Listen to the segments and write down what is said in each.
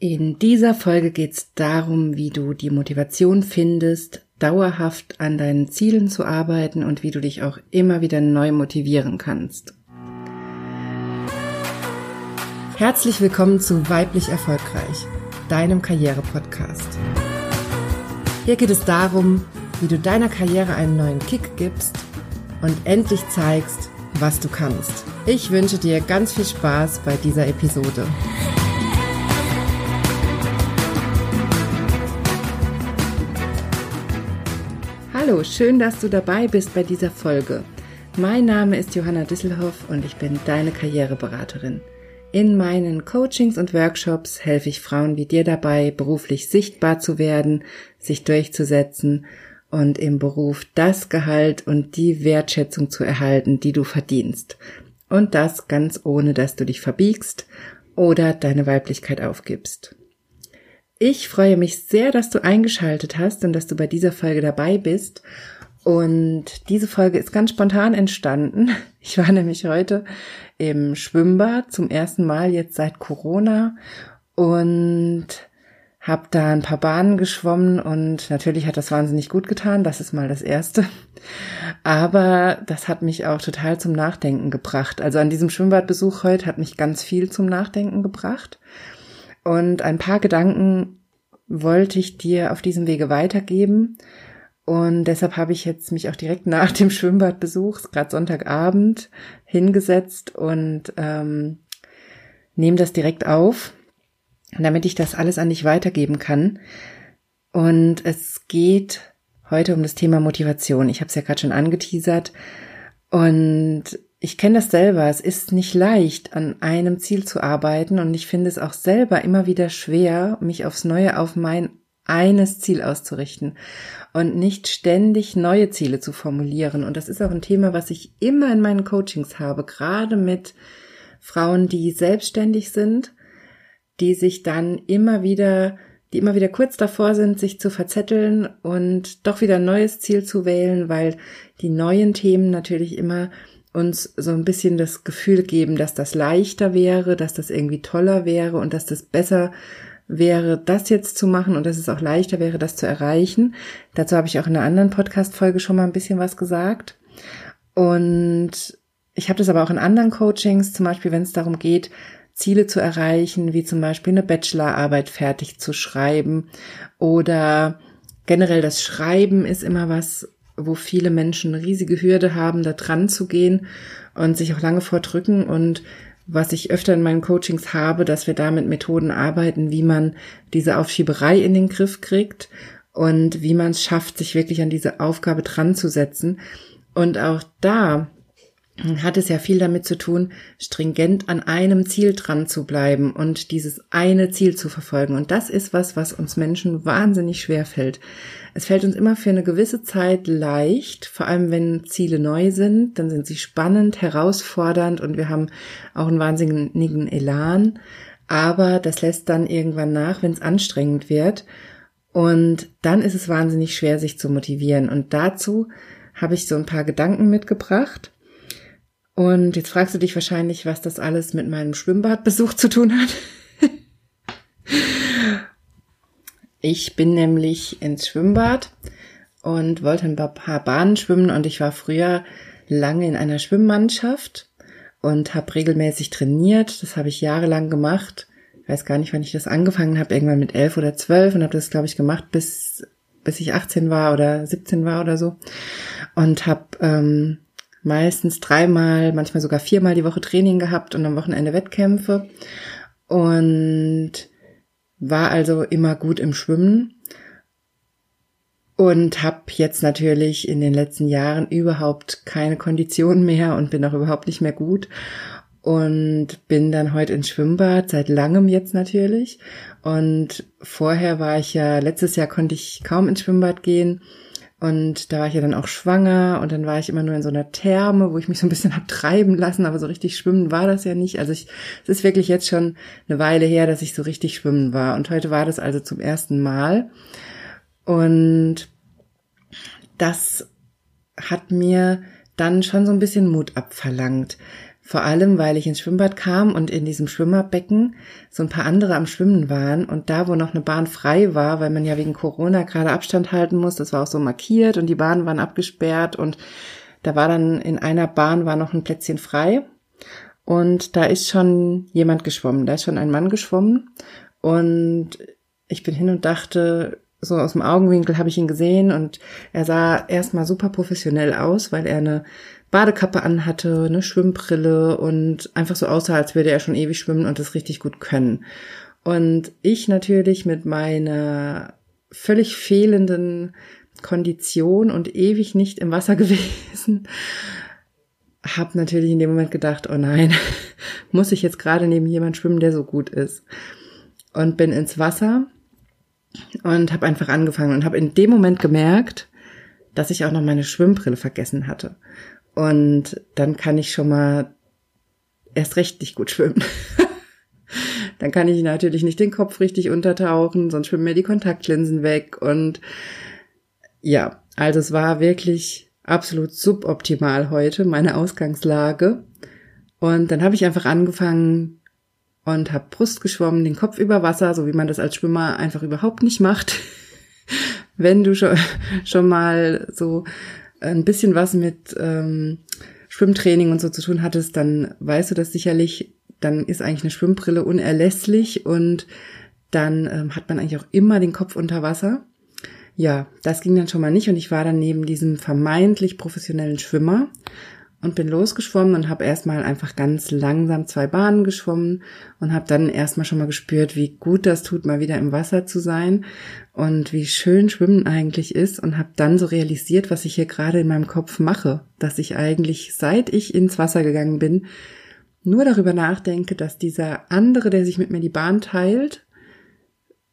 In dieser Folge geht es darum, wie du die Motivation findest, dauerhaft an deinen Zielen zu arbeiten und wie du dich auch immer wieder neu motivieren kannst. Herzlich willkommen zu Weiblich Erfolgreich, deinem Karriere-Podcast. Hier geht es darum, wie du deiner Karriere einen neuen Kick gibst und endlich zeigst, was du kannst. Ich wünsche dir ganz viel Spaß bei dieser Episode. Hallo, schön, dass du dabei bist bei dieser Folge. Mein Name ist Johanna Disselhoff und ich bin deine Karriereberaterin. In meinen Coachings und Workshops helfe ich Frauen wie dir dabei, beruflich sichtbar zu werden, sich durchzusetzen und im Beruf das Gehalt und die Wertschätzung zu erhalten, die du verdienst. Und das ganz ohne, dass du dich verbiegst oder deine Weiblichkeit aufgibst. Ich freue mich sehr, dass du eingeschaltet hast und dass du bei dieser Folge dabei bist. Und diese Folge ist ganz spontan entstanden. Ich war nämlich heute im Schwimmbad zum ersten Mal jetzt seit Corona und habe da ein paar Bahnen geschwommen und natürlich hat das wahnsinnig gut getan. Das ist mal das Erste. Aber das hat mich auch total zum Nachdenken gebracht. Also an diesem Schwimmbadbesuch heute hat mich ganz viel zum Nachdenken gebracht. Und ein paar Gedanken wollte ich dir auf diesem Wege weitergeben. Und deshalb habe ich jetzt mich auch direkt nach dem Schwimmbadbesuch, gerade Sonntagabend, hingesetzt und ähm, nehme das direkt auf, damit ich das alles an dich weitergeben kann. Und es geht heute um das Thema Motivation. Ich habe es ja gerade schon angeteasert. Und ich kenne das selber. Es ist nicht leicht, an einem Ziel zu arbeiten und ich finde es auch selber immer wieder schwer, mich aufs Neue auf mein eines Ziel auszurichten und nicht ständig neue Ziele zu formulieren. Und das ist auch ein Thema, was ich immer in meinen Coachings habe, gerade mit Frauen, die selbstständig sind, die sich dann immer wieder, die immer wieder kurz davor sind, sich zu verzetteln und doch wieder ein neues Ziel zu wählen, weil die neuen Themen natürlich immer uns so ein bisschen das Gefühl geben, dass das leichter wäre, dass das irgendwie toller wäre und dass das besser wäre, das jetzt zu machen und dass es auch leichter wäre, das zu erreichen. Dazu habe ich auch in einer anderen Podcast-Folge schon mal ein bisschen was gesagt. Und ich habe das aber auch in anderen Coachings, zum Beispiel, wenn es darum geht, Ziele zu erreichen, wie zum Beispiel eine Bachelorarbeit fertig zu schreiben oder generell das Schreiben ist immer was, wo viele Menschen eine riesige Hürde haben, da dran zu gehen und sich auch lange vordrücken und was ich öfter in meinen Coachings habe, dass wir da mit Methoden arbeiten, wie man diese Aufschieberei in den Griff kriegt und wie man es schafft, sich wirklich an diese Aufgabe dran zu setzen. Und auch da hat es ja viel damit zu tun, stringent an einem Ziel dran zu bleiben und dieses eine Ziel zu verfolgen. Und das ist was, was uns Menschen wahnsinnig schwer fällt. Es fällt uns immer für eine gewisse Zeit leicht, vor allem wenn Ziele neu sind, dann sind sie spannend, herausfordernd und wir haben auch einen wahnsinnigen Elan. Aber das lässt dann irgendwann nach, wenn es anstrengend wird. Und dann ist es wahnsinnig schwer, sich zu motivieren. Und dazu habe ich so ein paar Gedanken mitgebracht und jetzt fragst du dich wahrscheinlich, was das alles mit meinem Schwimmbadbesuch zu tun hat. ich bin nämlich ins Schwimmbad und wollte ein paar Bahnen schwimmen und ich war früher lange in einer Schwimmmannschaft und habe regelmäßig trainiert. Das habe ich jahrelang gemacht. Ich weiß gar nicht, wann ich das angefangen habe, irgendwann mit elf oder zwölf und habe das, glaube ich, gemacht bis bis ich 18 war oder 17 war oder so und habe ähm, meistens dreimal, manchmal sogar viermal die Woche Training gehabt und am Wochenende Wettkämpfe. Und war also immer gut im Schwimmen. Und habe jetzt natürlich in den letzten Jahren überhaupt keine Kondition mehr und bin auch überhaupt nicht mehr gut. Und bin dann heute ins Schwimmbad, seit langem jetzt natürlich. Und vorher war ich ja, letztes Jahr konnte ich kaum ins Schwimmbad gehen und da war ich ja dann auch schwanger und dann war ich immer nur in so einer Therme, wo ich mich so ein bisschen hab treiben lassen, aber so richtig schwimmen war das ja nicht. Also ich, es ist wirklich jetzt schon eine Weile her, dass ich so richtig schwimmen war. Und heute war das also zum ersten Mal. Und das hat mir dann schon so ein bisschen Mut abverlangt, Vor allem, weil ich ins Schwimmbad kam und in diesem Schwimmerbecken so ein paar andere am Schwimmen waren und da, wo noch eine Bahn frei war, weil man ja wegen Corona gerade Abstand halten muss, das war auch so markiert und die Bahnen waren abgesperrt und da war dann in einer Bahn war noch ein Plätzchen frei und da ist schon jemand geschwommen, da ist schon ein Mann geschwommen und ich bin hin und dachte, so aus dem Augenwinkel habe ich ihn gesehen und er sah erstmal super professionell aus, weil er eine Badekappe anhatte, eine Schwimmbrille und einfach so aussah, als würde er schon ewig schwimmen und das richtig gut können. Und ich natürlich mit meiner völlig fehlenden Kondition und ewig nicht im Wasser gewesen, habe natürlich in dem Moment gedacht, oh nein, muss ich jetzt gerade neben jemand schwimmen, der so gut ist. Und bin ins Wasser und habe einfach angefangen und habe in dem Moment gemerkt, dass ich auch noch meine Schwimmbrille vergessen hatte. Und dann kann ich schon mal erst recht nicht gut schwimmen. dann kann ich natürlich nicht den Kopf richtig untertauchen, sonst schwimmen mir die Kontaktlinsen weg. Und ja, also es war wirklich absolut suboptimal heute, meine Ausgangslage. Und dann habe ich einfach angefangen und habe Brust geschwommen, den Kopf über Wasser, so wie man das als Schwimmer einfach überhaupt nicht macht. Wenn du schon, schon mal so ein bisschen was mit ähm, Schwimmtraining und so zu tun hattest, dann weißt du das sicherlich, dann ist eigentlich eine Schwimmbrille unerlässlich und dann ähm, hat man eigentlich auch immer den Kopf unter Wasser. Ja, das ging dann schon mal nicht und ich war dann neben diesem vermeintlich professionellen Schwimmer und bin losgeschwommen und habe erstmal einfach ganz langsam zwei Bahnen geschwommen und habe dann erstmal schon mal gespürt, wie gut das tut, mal wieder im Wasser zu sein und wie schön Schwimmen eigentlich ist und habe dann so realisiert, was ich hier gerade in meinem Kopf mache, dass ich eigentlich seit ich ins Wasser gegangen bin, nur darüber nachdenke, dass dieser andere, der sich mit mir die Bahn teilt,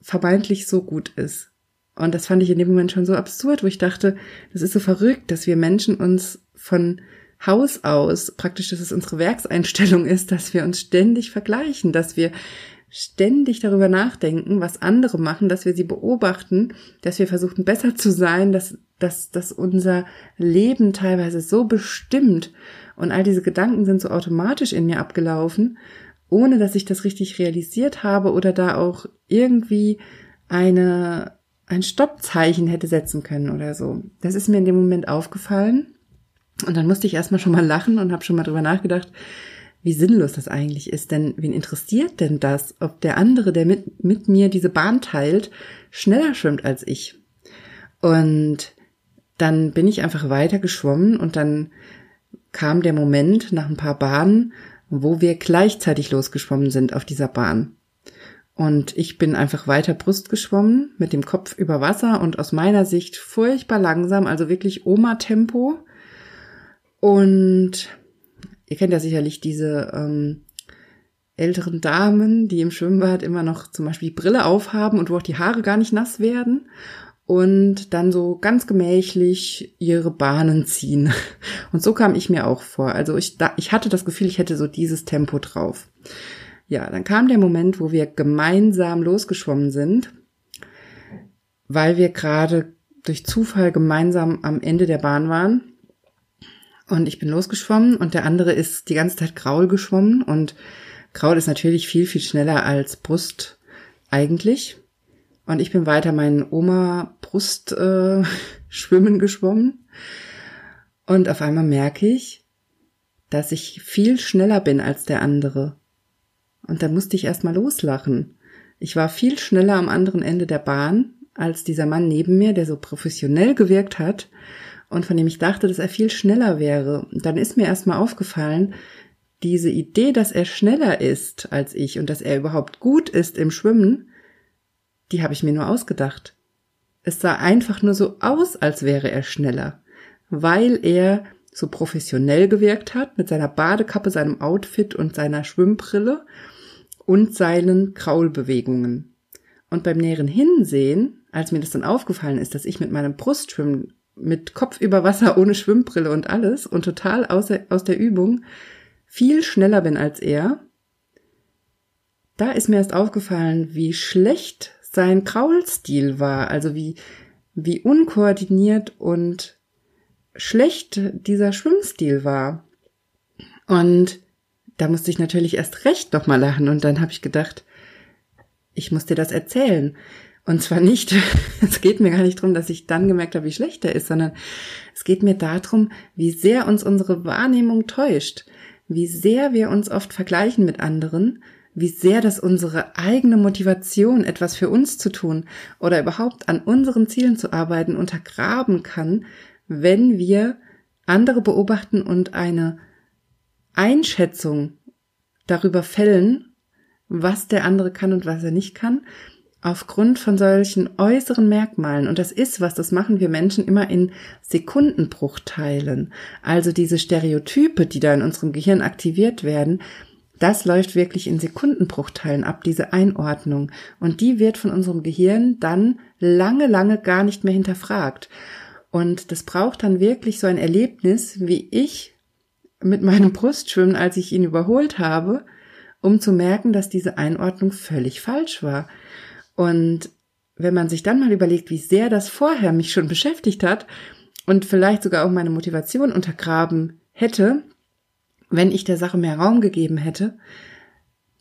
vermeintlich so gut ist. Und das fand ich in dem Moment schon so absurd, wo ich dachte, das ist so verrückt, dass wir Menschen uns von Haus aus, praktisch, dass es unsere Werkseinstellung ist, dass wir uns ständig vergleichen, dass wir ständig darüber nachdenken, was andere machen, dass wir sie beobachten, dass wir versuchen besser zu sein, dass, dass, dass unser Leben teilweise so bestimmt und all diese Gedanken sind so automatisch in mir abgelaufen, ohne dass ich das richtig realisiert habe oder da auch irgendwie eine, ein Stoppzeichen hätte setzen können oder so. Das ist mir in dem Moment aufgefallen und dann musste ich erstmal schon mal lachen und habe schon mal drüber nachgedacht, wie sinnlos das eigentlich ist. Denn wen interessiert denn das, ob der andere, der mit, mit mir diese Bahn teilt, schneller schwimmt als ich? Und dann bin ich einfach weiter geschwommen und dann kam der Moment nach ein paar Bahnen, wo wir gleichzeitig losgeschwommen sind auf dieser Bahn. Und ich bin einfach weiter Brust geschwommen, mit dem Kopf über Wasser und aus meiner Sicht furchtbar langsam, also wirklich Oma-Tempo. Und ihr kennt ja sicherlich diese ähm, älteren Damen, die im Schwimmbad immer noch zum Beispiel die Brille aufhaben und wo auch die Haare gar nicht nass werden und dann so ganz gemächlich ihre Bahnen ziehen. Und so kam ich mir auch vor. Also ich, da, ich hatte das Gefühl, ich hätte so dieses Tempo drauf. Ja, dann kam der Moment, wo wir gemeinsam losgeschwommen sind, weil wir gerade durch Zufall gemeinsam am Ende der Bahn waren. Und ich bin losgeschwommen und der andere ist die ganze Zeit Graul geschwommen und Graul ist natürlich viel, viel schneller als Brust eigentlich. Und ich bin weiter meinen Oma-Brust äh, schwimmen geschwommen. Und auf einmal merke ich, dass ich viel schneller bin als der andere. Und da musste ich erstmal loslachen. Ich war viel schneller am anderen Ende der Bahn als dieser Mann neben mir, der so professionell gewirkt hat und von dem ich dachte, dass er viel schneller wäre. Dann ist mir erstmal aufgefallen, diese Idee, dass er schneller ist als ich und dass er überhaupt gut ist im Schwimmen, die habe ich mir nur ausgedacht. Es sah einfach nur so aus, als wäre er schneller, weil er so professionell gewirkt hat mit seiner Badekappe, seinem Outfit und seiner Schwimmbrille und seinen Kraulbewegungen. Und beim näheren Hinsehen, als mir das dann aufgefallen ist, dass ich mit meinem Brustschwimmen mit Kopf über Wasser ohne Schwimmbrille und alles und total aus, aus der Übung viel schneller bin als er, da ist mir erst aufgefallen, wie schlecht sein Kraulstil war, also wie, wie unkoordiniert und schlecht dieser Schwimmstil war. Und da musste ich natürlich erst recht nochmal lachen und dann habe ich gedacht, ich muss dir das erzählen. Und zwar nicht, es geht mir gar nicht darum, dass ich dann gemerkt habe, wie schlecht er ist, sondern es geht mir darum, wie sehr uns unsere Wahrnehmung täuscht, wie sehr wir uns oft vergleichen mit anderen, wie sehr das unsere eigene Motivation, etwas für uns zu tun oder überhaupt an unseren Zielen zu arbeiten, untergraben kann, wenn wir andere beobachten und eine Einschätzung darüber fällen, was der andere kann und was er nicht kann, aufgrund von solchen äußeren Merkmalen. Und das ist was, das machen wir Menschen immer in Sekundenbruchteilen. Also diese Stereotype, die da in unserem Gehirn aktiviert werden, das läuft wirklich in Sekundenbruchteilen ab, diese Einordnung. Und die wird von unserem Gehirn dann lange, lange gar nicht mehr hinterfragt. Und das braucht dann wirklich so ein Erlebnis, wie ich mit meinem Brustschwimmen, als ich ihn überholt habe, um zu merken, dass diese Einordnung völlig falsch war. Und wenn man sich dann mal überlegt, wie sehr das vorher mich schon beschäftigt hat und vielleicht sogar auch meine Motivation untergraben hätte, wenn ich der Sache mehr Raum gegeben hätte,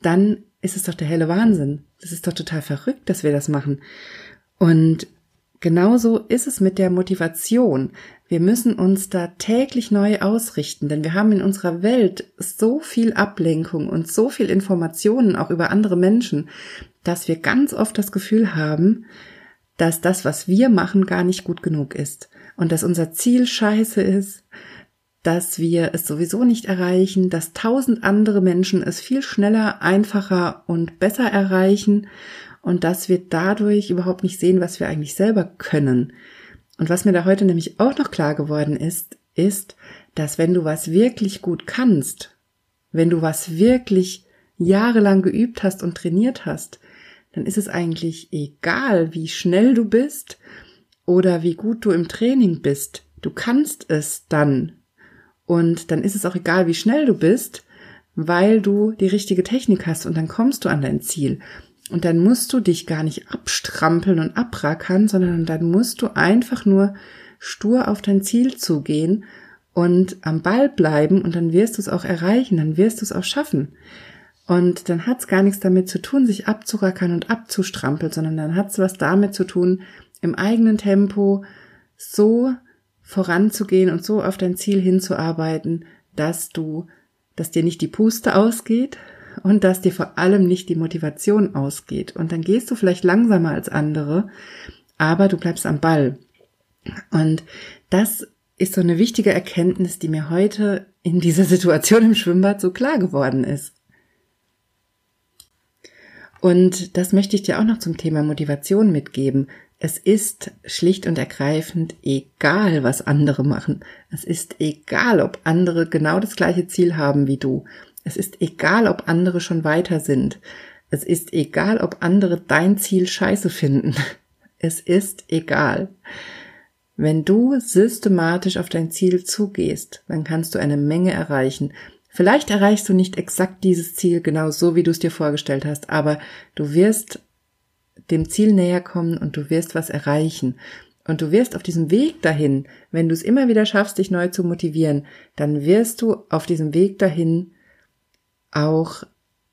dann ist es doch der helle Wahnsinn. Das ist doch total verrückt, dass wir das machen. Und genauso ist es mit der Motivation. Wir müssen uns da täglich neu ausrichten, denn wir haben in unserer Welt so viel Ablenkung und so viel Informationen auch über andere Menschen, dass wir ganz oft das Gefühl haben, dass das, was wir machen, gar nicht gut genug ist und dass unser Ziel scheiße ist, dass wir es sowieso nicht erreichen, dass tausend andere Menschen es viel schneller, einfacher und besser erreichen und dass wir dadurch überhaupt nicht sehen, was wir eigentlich selber können. Und was mir da heute nämlich auch noch klar geworden ist, ist, dass wenn du was wirklich gut kannst, wenn du was wirklich jahrelang geübt hast und trainiert hast, dann ist es eigentlich egal, wie schnell du bist oder wie gut du im Training bist. Du kannst es dann. Und dann ist es auch egal, wie schnell du bist, weil du die richtige Technik hast und dann kommst du an dein Ziel. Und dann musst du dich gar nicht abstrampeln und abrackern, sondern dann musst du einfach nur stur auf dein Ziel zugehen und am Ball bleiben und dann wirst du es auch erreichen, dann wirst du es auch schaffen. Und dann hat es gar nichts damit zu tun, sich abzurackern und abzustrampeln, sondern dann hat es was damit zu tun, im eigenen Tempo so voranzugehen und so auf dein Ziel hinzuarbeiten, dass du, dass dir nicht die Puste ausgeht, und dass dir vor allem nicht die Motivation ausgeht. Und dann gehst du vielleicht langsamer als andere, aber du bleibst am Ball. Und das ist so eine wichtige Erkenntnis, die mir heute in dieser Situation im Schwimmbad so klar geworden ist. Und das möchte ich dir auch noch zum Thema Motivation mitgeben. Es ist schlicht und ergreifend egal, was andere machen. Es ist egal, ob andere genau das gleiche Ziel haben wie du. Es ist egal, ob andere schon weiter sind. Es ist egal, ob andere dein Ziel scheiße finden. Es ist egal. Wenn du systematisch auf dein Ziel zugehst, dann kannst du eine Menge erreichen. Vielleicht erreichst du nicht exakt dieses Ziel genau so, wie du es dir vorgestellt hast, aber du wirst dem Ziel näher kommen und du wirst was erreichen. Und du wirst auf diesem Weg dahin, wenn du es immer wieder schaffst, dich neu zu motivieren, dann wirst du auf diesem Weg dahin auch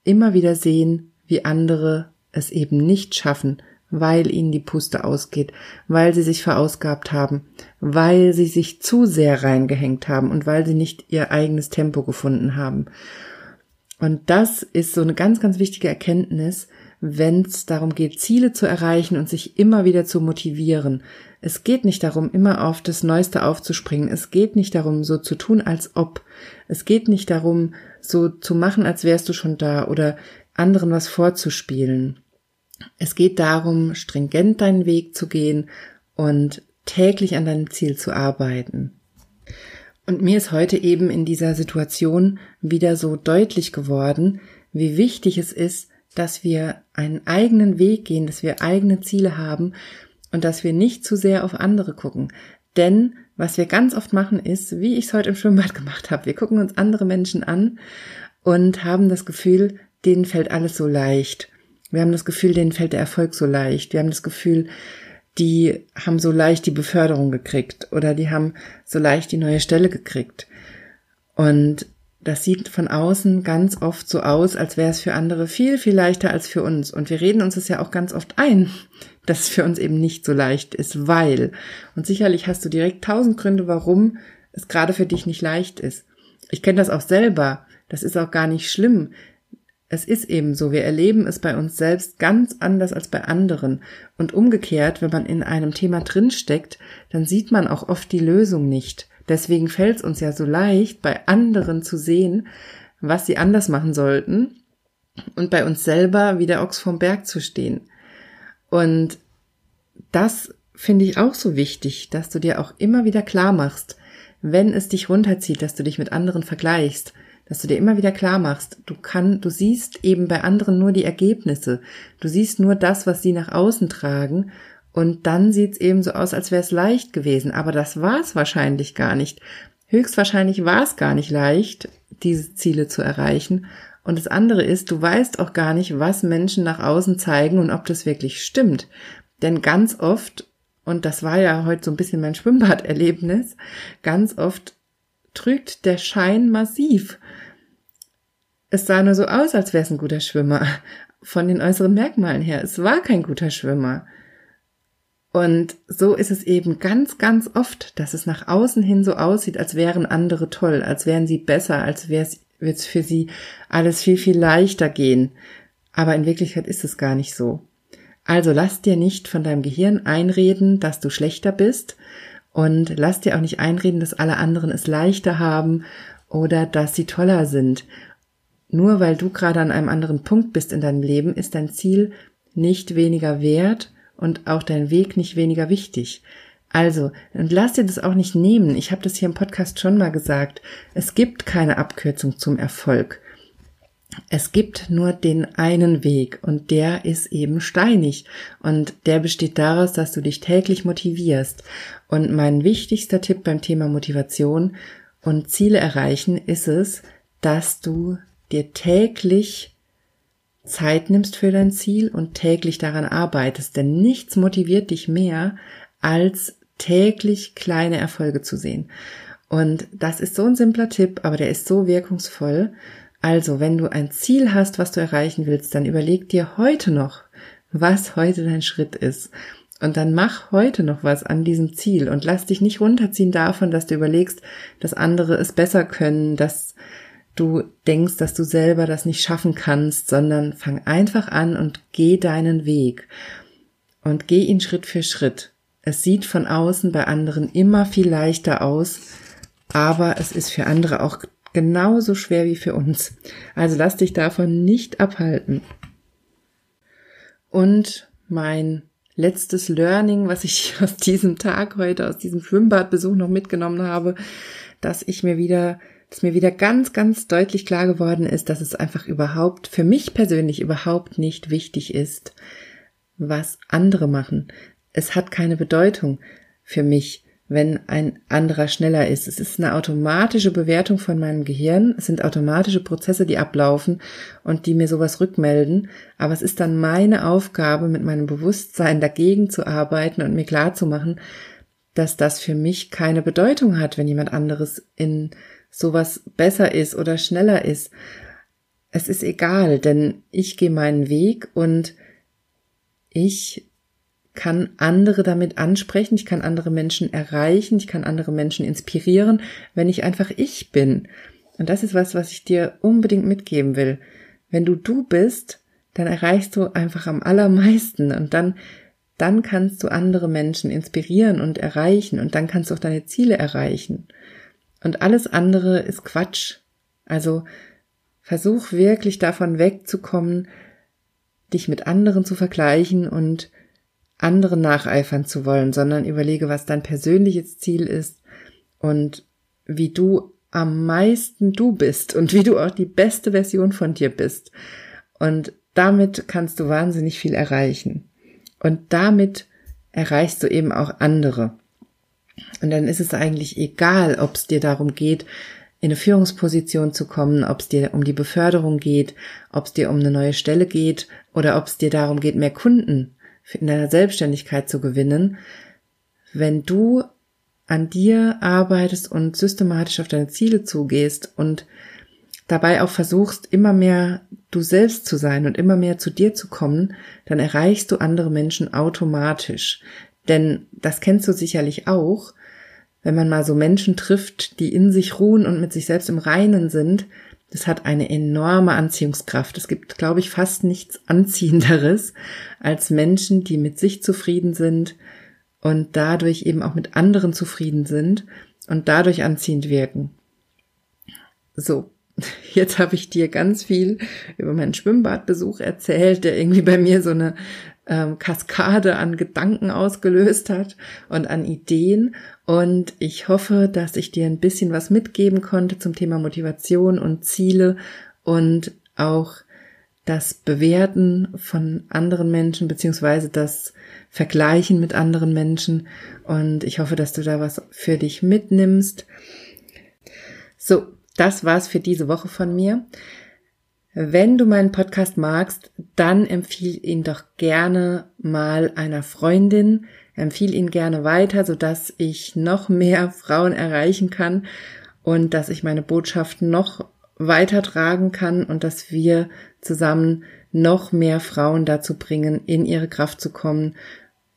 immer wieder sehen, wie andere es eben nicht schaffen, weil ihnen die Puste ausgeht, weil sie sich verausgabt haben, weil sie sich zu sehr reingehängt haben und weil sie nicht ihr eigenes Tempo gefunden haben. Und das ist so eine ganz, ganz wichtige Erkenntnis, wenn es darum geht, Ziele zu erreichen und sich immer wieder zu motivieren. Es geht nicht darum, immer auf das Neueste aufzuspringen. Es geht nicht darum, so zu tun, als ob. Es geht nicht darum, so zu machen, als wärst du schon da oder anderen was vorzuspielen. Es geht darum, stringent deinen Weg zu gehen und täglich an deinem Ziel zu arbeiten. Und mir ist heute eben in dieser Situation wieder so deutlich geworden, wie wichtig es ist, dass wir einen eigenen Weg gehen, dass wir eigene Ziele haben und dass wir nicht zu sehr auf andere gucken. Denn was wir ganz oft machen ist, wie ich es heute im Schwimmbad gemacht habe, wir gucken uns andere Menschen an und haben das Gefühl, denen fällt alles so leicht. Wir haben das Gefühl, denen fällt der Erfolg so leicht. Wir haben das Gefühl, die haben so leicht die Beförderung gekriegt oder die haben so leicht die neue Stelle gekriegt. Und das sieht von außen ganz oft so aus, als wäre es für andere viel, viel leichter als für uns. Und wir reden uns das ja auch ganz oft ein, dass es für uns eben nicht so leicht ist, weil, und sicherlich hast du direkt tausend Gründe, warum es gerade für dich nicht leicht ist. Ich kenne das auch selber. Das ist auch gar nicht schlimm. Es ist eben so, wir erleben es bei uns selbst ganz anders als bei anderen. Und umgekehrt, wenn man in einem Thema drinsteckt, dann sieht man auch oft die Lösung nicht. Deswegen fällt es uns ja so leicht, bei anderen zu sehen, was sie anders machen sollten und bei uns selber wie der Ochs vom Berg zu stehen. Und das finde ich auch so wichtig, dass du dir auch immer wieder klar machst, wenn es dich runterzieht, dass du dich mit anderen vergleichst, dass du dir immer wieder klar machst, du kann, du siehst eben bei anderen nur die Ergebnisse. Du siehst nur das, was sie nach außen tragen und dann sieht's eben so aus, als wäre es leicht gewesen. Aber das war es wahrscheinlich gar nicht. Höchstwahrscheinlich war es gar nicht leicht, diese Ziele zu erreichen. Und das andere ist, du weißt auch gar nicht, was Menschen nach außen zeigen und ob das wirklich stimmt. Denn ganz oft, und das war ja heute so ein bisschen mein Schwimmbaderlebnis, ganz oft trügt der Schein massiv. Es sah nur so aus, als wäre es ein guter Schwimmer. Von den äußeren Merkmalen her. Es war kein guter Schwimmer. Und so ist es eben ganz, ganz oft, dass es nach außen hin so aussieht, als wären andere toll, als wären sie besser, als wäre es für sie alles viel, viel leichter gehen. Aber in Wirklichkeit ist es gar nicht so. Also lass dir nicht von deinem Gehirn einreden, dass du schlechter bist und lass dir auch nicht einreden, dass alle anderen es leichter haben oder dass sie toller sind. Nur weil du gerade an einem anderen Punkt bist in deinem Leben, ist dein Ziel nicht weniger wert und auch dein Weg nicht weniger wichtig. Also, und lass dir das auch nicht nehmen. Ich habe das hier im Podcast schon mal gesagt. Es gibt keine Abkürzung zum Erfolg. Es gibt nur den einen Weg und der ist eben steinig und der besteht daraus, dass du dich täglich motivierst. Und mein wichtigster Tipp beim Thema Motivation und Ziele erreichen ist es, dass du dir täglich Zeit nimmst für dein Ziel und täglich daran arbeitest, denn nichts motiviert dich mehr, als täglich kleine Erfolge zu sehen. Und das ist so ein simpler Tipp, aber der ist so wirkungsvoll. Also, wenn du ein Ziel hast, was du erreichen willst, dann überleg dir heute noch, was heute dein Schritt ist. Und dann mach heute noch was an diesem Ziel und lass dich nicht runterziehen davon, dass du überlegst, dass andere es besser können, dass du denkst, dass du selber das nicht schaffen kannst, sondern fang einfach an und geh deinen Weg und geh ihn Schritt für Schritt. Es sieht von außen bei anderen immer viel leichter aus, aber es ist für andere auch genauso schwer wie für uns. Also lass dich davon nicht abhalten. Und mein letztes Learning, was ich aus diesem Tag heute, aus diesem Schwimmbadbesuch noch mitgenommen habe, dass ich mir wieder dass mir wieder ganz, ganz deutlich klar geworden ist, dass es einfach überhaupt, für mich persönlich überhaupt nicht wichtig ist, was andere machen. Es hat keine Bedeutung für mich, wenn ein anderer schneller ist. Es ist eine automatische Bewertung von meinem Gehirn. Es sind automatische Prozesse, die ablaufen und die mir sowas rückmelden. Aber es ist dann meine Aufgabe, mit meinem Bewusstsein dagegen zu arbeiten und mir klar zu machen, dass das für mich keine Bedeutung hat, wenn jemand anderes in sowas besser ist oder schneller ist. Es ist egal, denn ich gehe meinen Weg und ich kann andere damit ansprechen, ich kann andere Menschen erreichen, ich kann andere Menschen inspirieren, wenn ich einfach ich bin. Und das ist was, was ich dir unbedingt mitgeben will. Wenn du du bist, dann erreichst du einfach am allermeisten und dann dann kannst du andere Menschen inspirieren und erreichen und dann kannst du auch deine Ziele erreichen. Und alles andere ist Quatsch. Also versuch wirklich davon wegzukommen, dich mit anderen zu vergleichen und anderen nacheifern zu wollen, sondern überlege, was dein persönliches Ziel ist und wie du am meisten du bist und wie du auch die beste Version von dir bist. Und damit kannst du wahnsinnig viel erreichen. Und damit erreichst du eben auch andere. Und dann ist es eigentlich egal, ob es dir darum geht, in eine Führungsposition zu kommen, ob es dir um die Beförderung geht, ob es dir um eine neue Stelle geht oder ob es dir darum geht, mehr Kunden in deiner Selbstständigkeit zu gewinnen. Wenn du an dir arbeitest und systematisch auf deine Ziele zugehst und dabei auch versuchst, immer mehr du selbst zu sein und immer mehr zu dir zu kommen, dann erreichst du andere Menschen automatisch. Denn das kennst du sicherlich auch, wenn man mal so Menschen trifft, die in sich ruhen und mit sich selbst im Reinen sind, das hat eine enorme Anziehungskraft. Es gibt, glaube ich, fast nichts Anziehenderes als Menschen, die mit sich zufrieden sind und dadurch eben auch mit anderen zufrieden sind und dadurch anziehend wirken. So, jetzt habe ich dir ganz viel über meinen Schwimmbadbesuch erzählt, der irgendwie bei mir so eine ähm, Kaskade an Gedanken ausgelöst hat und an Ideen. Und ich hoffe, dass ich dir ein bisschen was mitgeben konnte zum Thema Motivation und Ziele und auch das Bewerten von anderen Menschen beziehungsweise das Vergleichen mit anderen Menschen. Und ich hoffe, dass du da was für dich mitnimmst. So, das war's für diese Woche von mir. Wenn du meinen Podcast magst, dann empfiehl ihn doch gerne mal einer Freundin, empfiehl ihn gerne weiter, sodass ich noch mehr Frauen erreichen kann und dass ich meine Botschaft noch weiter tragen kann und dass wir zusammen noch mehr Frauen dazu bringen, in ihre Kraft zu kommen,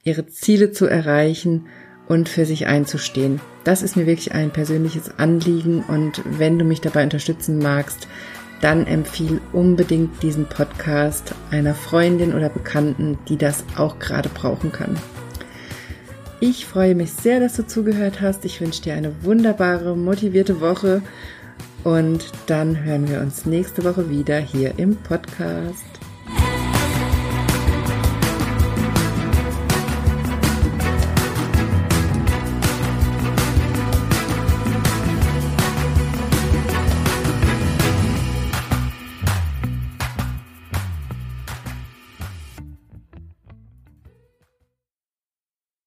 ihre Ziele zu erreichen und für sich einzustehen. Das ist mir wirklich ein persönliches Anliegen und wenn du mich dabei unterstützen magst, dann empfiehl unbedingt diesen Podcast einer Freundin oder Bekannten, die das auch gerade brauchen kann. Ich freue mich sehr, dass du zugehört hast. Ich wünsche dir eine wunderbare, motivierte Woche und dann hören wir uns nächste Woche wieder hier im Podcast.